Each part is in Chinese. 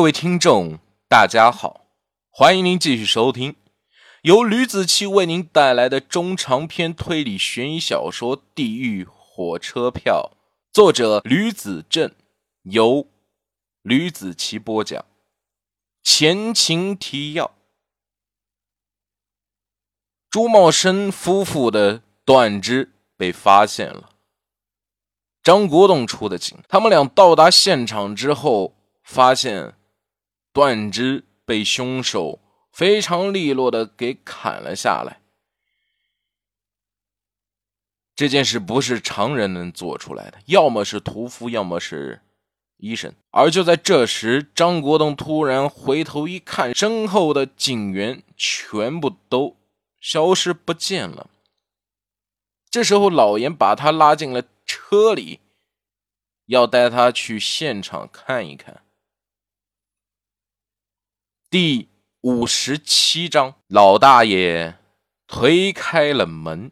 各位听众，大家好，欢迎您继续收听由吕子奇为您带来的中长篇推理悬疑小说《地狱火车票》，作者吕子正，由吕子奇播讲。前情提要：朱茂生夫妇的断肢被发现了，张国栋出的警。他们俩到达现场之后，发现。断肢被凶手非常利落的给砍了下来，这件事不是常人能做出来的，要么是屠夫，要么是医生。而就在这时，张国栋突然回头一看，身后的警员全部都消失不见了。这时候，老严把他拉进了车里，要带他去现场看一看。第五十七章，老大爷推开了门，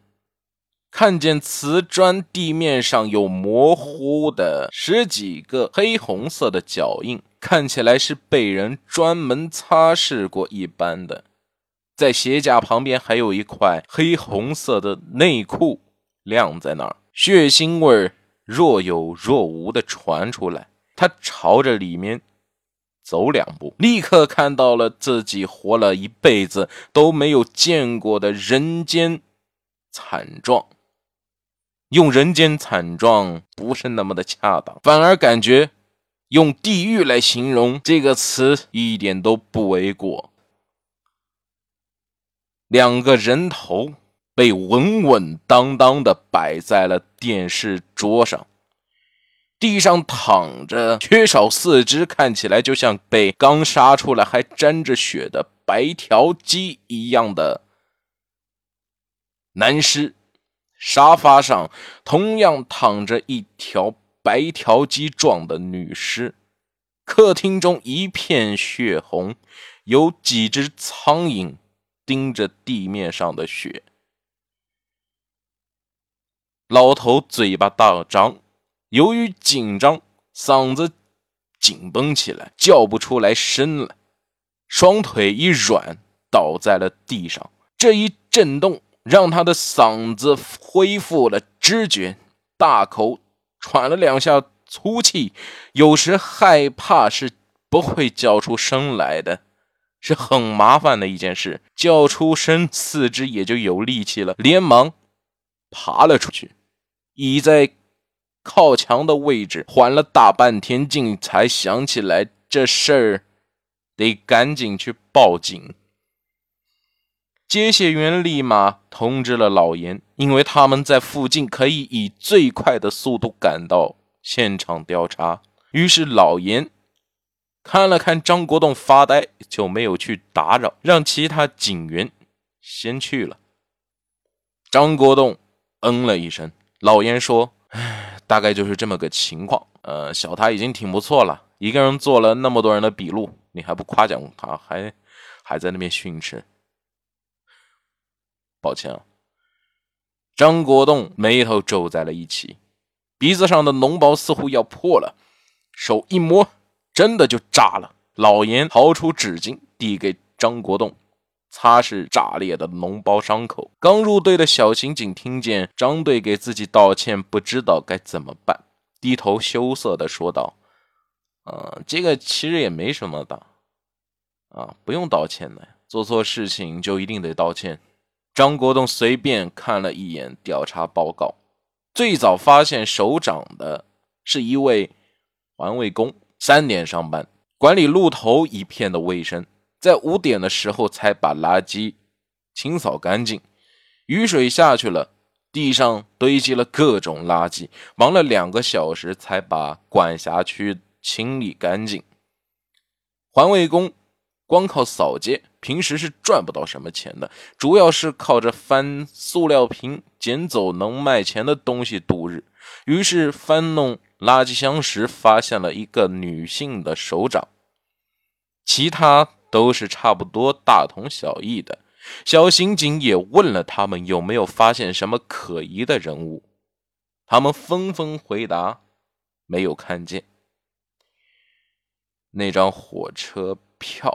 看见瓷砖地面上有模糊的十几个黑红色的脚印，看起来是被人专门擦拭过一般的。在鞋架旁边还有一块黑红色的内裤晾在那儿，血腥味若有若无的传出来。他朝着里面。走两步，立刻看到了自己活了一辈子都没有见过的人间惨状。用人间惨状不是那么的恰当，反而感觉用地狱来形容这个词一点都不为过。两个人头被稳稳当当的摆在了电视桌上。地上躺着缺少四肢，看起来就像被刚杀出来还沾着血的白条鸡一样的男尸。沙发上同样躺着一条白条鸡状的女尸。客厅中一片血红，有几只苍蝇盯着地面上的血。老头嘴巴大张。由于紧张，嗓子紧绷起来，叫不出来声来，双腿一软，倒在了地上。这一震动让他的嗓子恢复了知觉，大口喘了两下粗气。有时害怕是不会叫出声来的，是很麻烦的一件事。叫出声，四肢也就有力气了，连忙爬了出去，倚在。靠墙的位置缓了大半天劲，才想起来这事儿得赶紧去报警。接线员立马通知了老严，因为他们在附近，可以以最快的速度赶到现场调查。于是老严看了看张国栋发呆，就没有去打扰，让其他警员先去了。张国栋嗯了一声，老严说：“唉。”大概就是这么个情况。呃，小他已经挺不错了，一个人做了那么多人的笔录，你还不夸奖他，还还在那边训斥。抱歉啊。张国栋眉头皱在了一起，鼻子上的脓包似乎要破了，手一摸，真的就炸了。老严掏出纸巾递给张国栋。擦拭炸裂的脓包伤口。刚入队的小刑警听见张队给自己道歉，不知道该怎么办，低头羞涩的说道：“啊，这个其实也没什么的，啊，不用道歉的，做错事情就一定得道歉。”张国栋随便看了一眼调查报告，最早发现首长的是一位环卫工，三点上班，管理路头一片的卫生。在五点的时候才把垃圾清扫干净，雨水下去了，地上堆积了各种垃圾，忙了两个小时才把管辖区清理干净。环卫工光靠扫街，平时是赚不到什么钱的，主要是靠着翻塑料瓶捡走能卖钱的东西度日。于是翻弄垃圾箱时，发现了一个女性的手掌，其他。都是差不多大同小异的。小刑警也问了他们有没有发现什么可疑的人物，他们纷纷回答没有看见。那张火车票。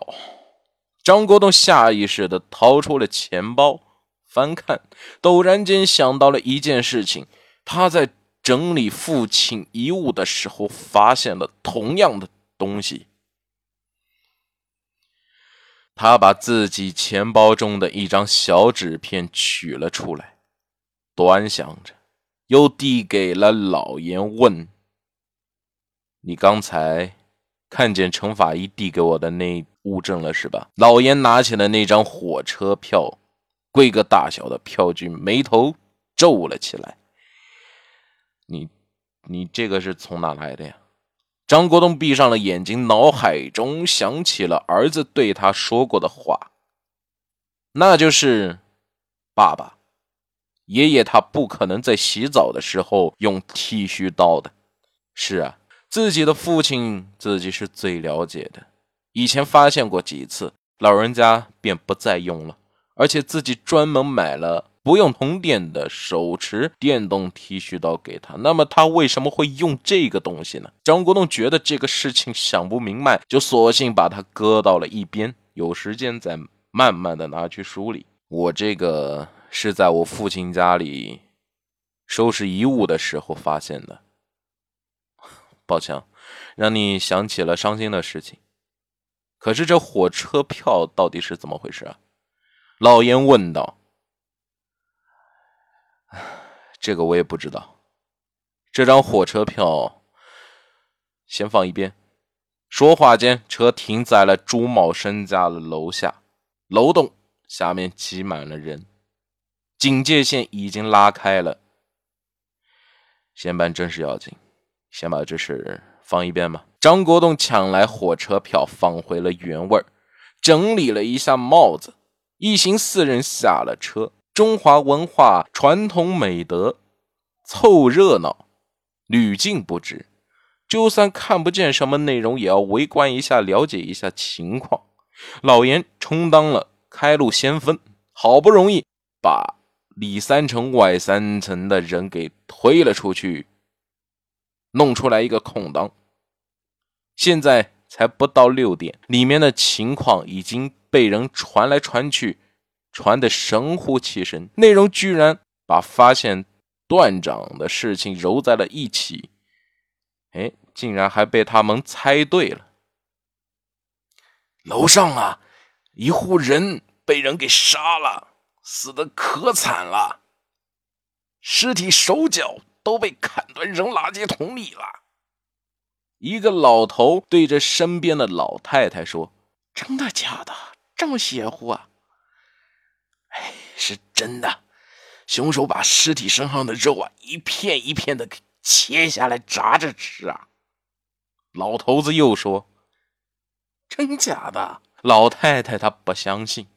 张国栋下意识地掏出了钱包，翻看，陡然间想到了一件事情：他在整理父亲遗物的时候，发现了同样的东西。他把自己钱包中的一张小纸片取了出来，端详着，又递给了老严，问：“你刚才看见程法医递给我的那物证了是吧？”老严拿起了那张火车票，规格大小的票据，眉头皱了起来。“你，你这个是从哪来的呀？”张国栋闭上了眼睛，脑海中想起了儿子对他说过的话，那就是：“爸爸，爷爷他不可能在洗澡的时候用剃须刀的。”是啊，自己的父亲自己是最了解的。以前发现过几次，老人家便不再用了，而且自己专门买了。不用通电的手持电动剃须刀给他，那么他为什么会用这个东西呢？张国栋觉得这个事情想不明白，就索性把它搁到了一边，有时间再慢慢的拿去梳理。我这个是在我父亲家里收拾遗物的时候发现的。抱歉，让你想起了伤心的事情。可是这火车票到底是怎么回事啊？老严问道。这个我也不知道。这张火车票先放一边。说话间，车停在了朱茂生家的楼下，楼栋下面挤满了人，警戒线已经拉开了。先办正事要紧，先把这事放一边吧。张国栋抢来火车票，放回了原位整理了一下帽子，一行四人下了车。中华文化传统美德，凑热闹，屡禁不止。就算看不见什么内容，也要围观一下，了解一下情况。老严充当了开路先锋，好不容易把里三层外三层的人给推了出去，弄出来一个空档。现在才不到六点，里面的情况已经被人传来传去。传得神乎其神，内容居然把发现断掌的事情揉在了一起，哎，竟然还被他们猜对了。楼上啊，一户人被人给杀了，死的可惨了，尸体手脚都被砍断扔垃圾桶里了。一个老头对着身边的老太太说：“真的假的？这么邪乎啊？”哎，是真的，凶手把尸体身上的肉啊，一片一片的给切下来炸着吃啊！老头子又说：“真假的？”老太太她不相信。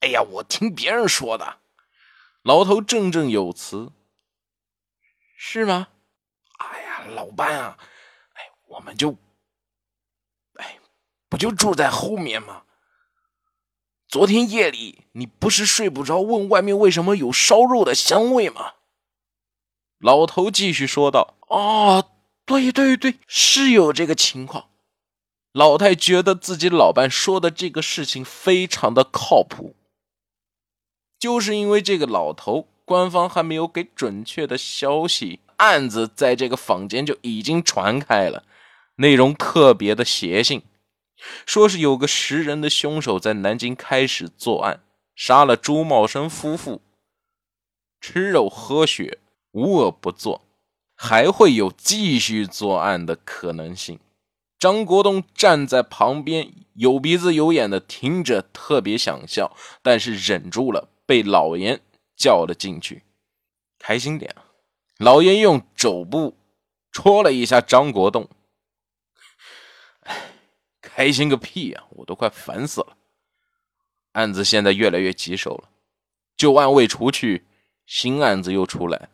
哎呀，我听别人说的。老头振振有词：“是吗？”哎呀，老伴啊，哎，我们就，哎，不就住在后面吗？昨天夜里，你不是睡不着，问外面为什么有烧肉的香味吗？老头继续说道：“哦，对对对，是有这个情况。”老太觉得自己老伴说的这个事情非常的靠谱，就是因为这个老头，官方还没有给准确的消息，案子在这个坊间就已经传开了，内容特别的邪性。说是有个食人的凶手在南京开始作案，杀了朱茂生夫妇，吃肉喝血，无恶不作，还会有继续作案的可能性。张国栋站在旁边，有鼻子有眼的听着，特别想笑，但是忍住了，被老严叫了进去。开心点老严用肘部戳了一下张国栋。开心个屁呀！我都快烦死了。案子现在越来越棘手了，旧案未除去，新案子又出来。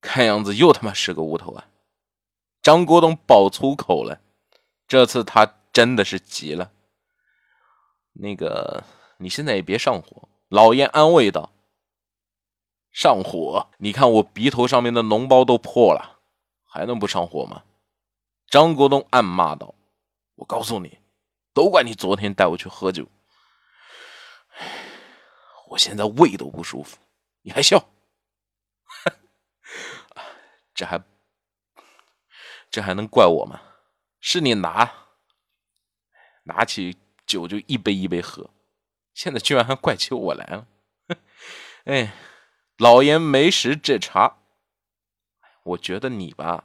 看样子又他妈是个无头案。张国栋爆粗口了，这次他真的是急了。那个，你现在也别上火。老严安慰道：“上火？你看我鼻头上面的脓包都破了，还能不上火吗？”张国栋暗骂道：“我告诉你，都怪你昨天带我去喝酒。我现在胃都不舒服，你还笑？这还这还能怪我吗？是你拿拿起酒就一杯一杯喝，现在居然还怪起我来了。哎，老严没识这茬。我觉得你吧，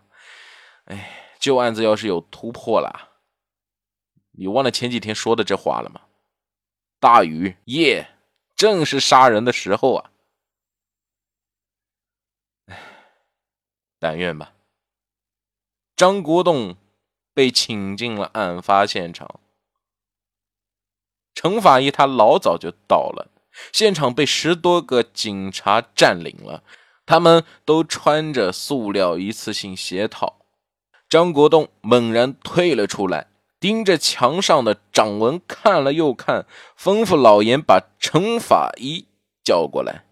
哎。”旧案子要是有突破了，你忘了前几天说的这话了吗？大雨夜正是杀人的时候啊！哎，但愿吧。张国栋被请进了案发现场，程法医他老早就到了，现场被十多个警察占领了，他们都穿着塑料一次性鞋套。张国栋猛然退了出来，盯着墙上的掌纹看了又看，吩咐老严把程法医叫过来。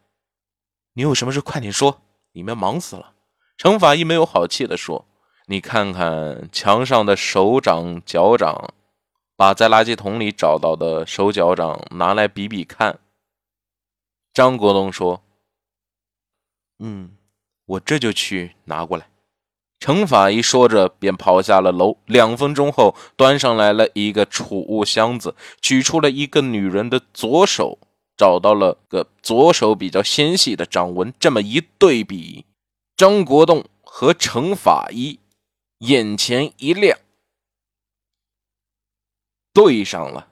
你有什么事快点说，里面忙死了。程法医没有好气地说：“你看看墙上的手掌、脚掌，把在垃圾桶里找到的手脚掌拿来比比看。”张国栋说：“嗯，我这就去拿过来。”程法医说着，便跑下了楼。两分钟后，端上来了一个储物箱子，取出了一个女人的左手，找到了个左手比较纤细的掌纹。这么一对比，张国栋和程法医眼前一亮，对上了。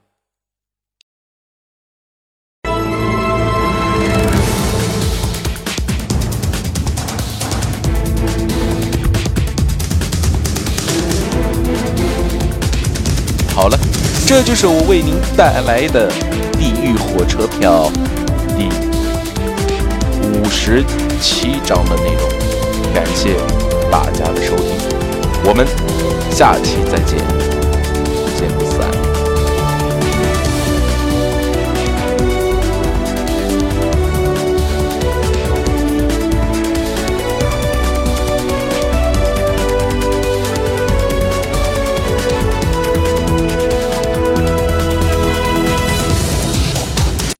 好了，这就是我为您带来的《地狱火车票》第五十七章的内容。感谢大家的收听，我们下期再见，不见不散。